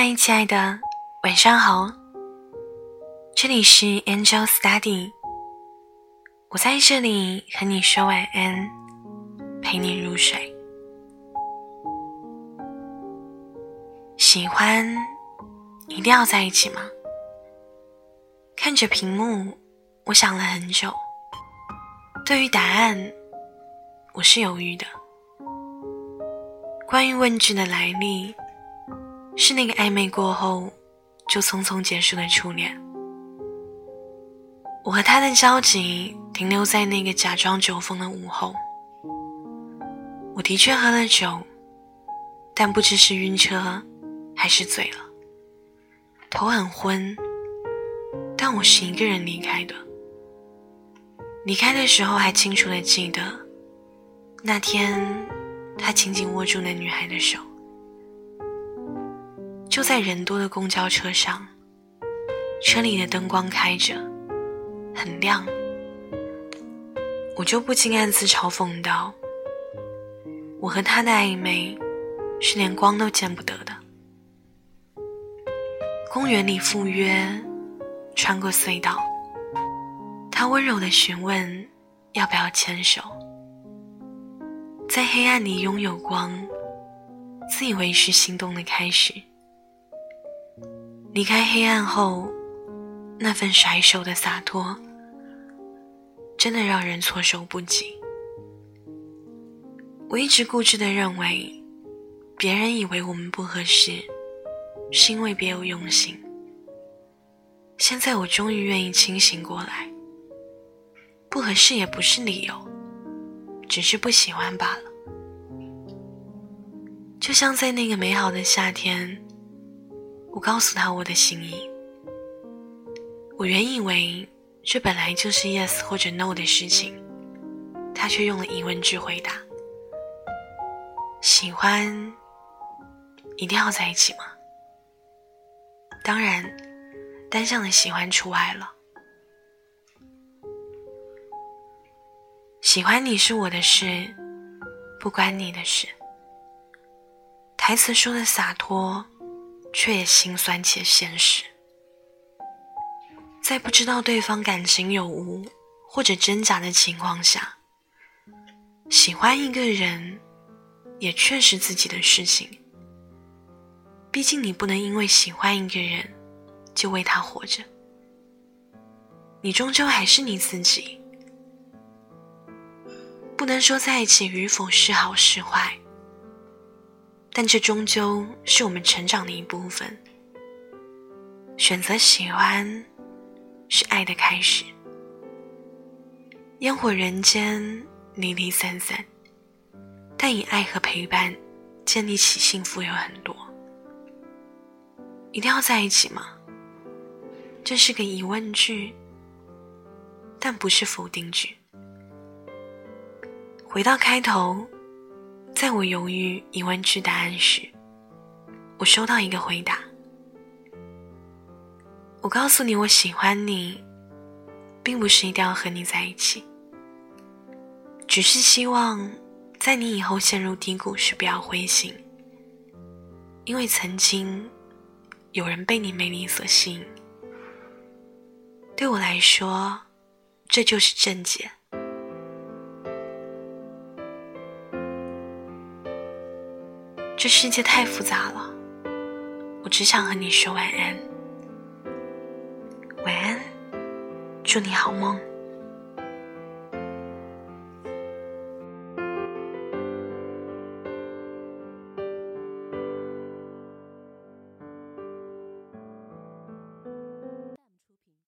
嗨，亲爱的，晚上好。这里是 Angel Study，我在这里和你说晚安，陪你入睡。喜欢一定要在一起吗？看着屏幕，我想了很久。对于答案，我是犹豫的。关于问句的来历。是那个暧昧过后就匆匆结束的初恋。我和他的交集停留在那个假装酒疯的午后。我的确喝了酒，但不知是晕车还是醉了，头很昏。但我是一个人离开的。离开的时候还清楚的记得，那天他紧紧握住那女孩的手。就在人多的公交车上，车里的灯光开着，很亮。我就不禁暗自嘲讽道：“我和他的暧昧，是连光都见不得的。”公园里赴约，穿过隧道，他温柔的询问要不要牵手，在黑暗里拥有光，自以为是心动的开始。离开黑暗后，那份甩手的洒脱，真的让人措手不及。我一直固执的认为，别人以为我们不合适，是因为别有用心。现在我终于愿意清醒过来，不合适也不是理由，只是不喜欢罢了。就像在那个美好的夏天。我告诉他我的心意。我原以为这本来就是 yes 或者 no 的事情，他却用了疑问句回答：“喜欢一定要在一起吗？”当然，单向的喜欢除外了。喜欢你是我的事，不关你的事。台词说的洒脱。却也心酸且现实，在不知道对方感情有无或者真假的情况下，喜欢一个人，也确实自己的事情。毕竟你不能因为喜欢一个人，就为他活着。你终究还是你自己，不能说在一起与否是好是坏。但这终究是我们成长的一部分。选择喜欢，是爱的开始。烟火人间，离离散散，但以爱和陪伴建立起幸福有很多。一定要在一起吗？这是个疑问句，但不是否定句。回到开头。在我犹豫疑问句答案时，我收到一个回答。我告诉你我喜欢你，并不是一定要和你在一起，只是希望在你以后陷入低谷时不要灰心，因为曾经有人被你魅力所吸引。对我来说，这就是正解。这世界太复杂了，我只想和你说晚安。晚安，祝你好梦。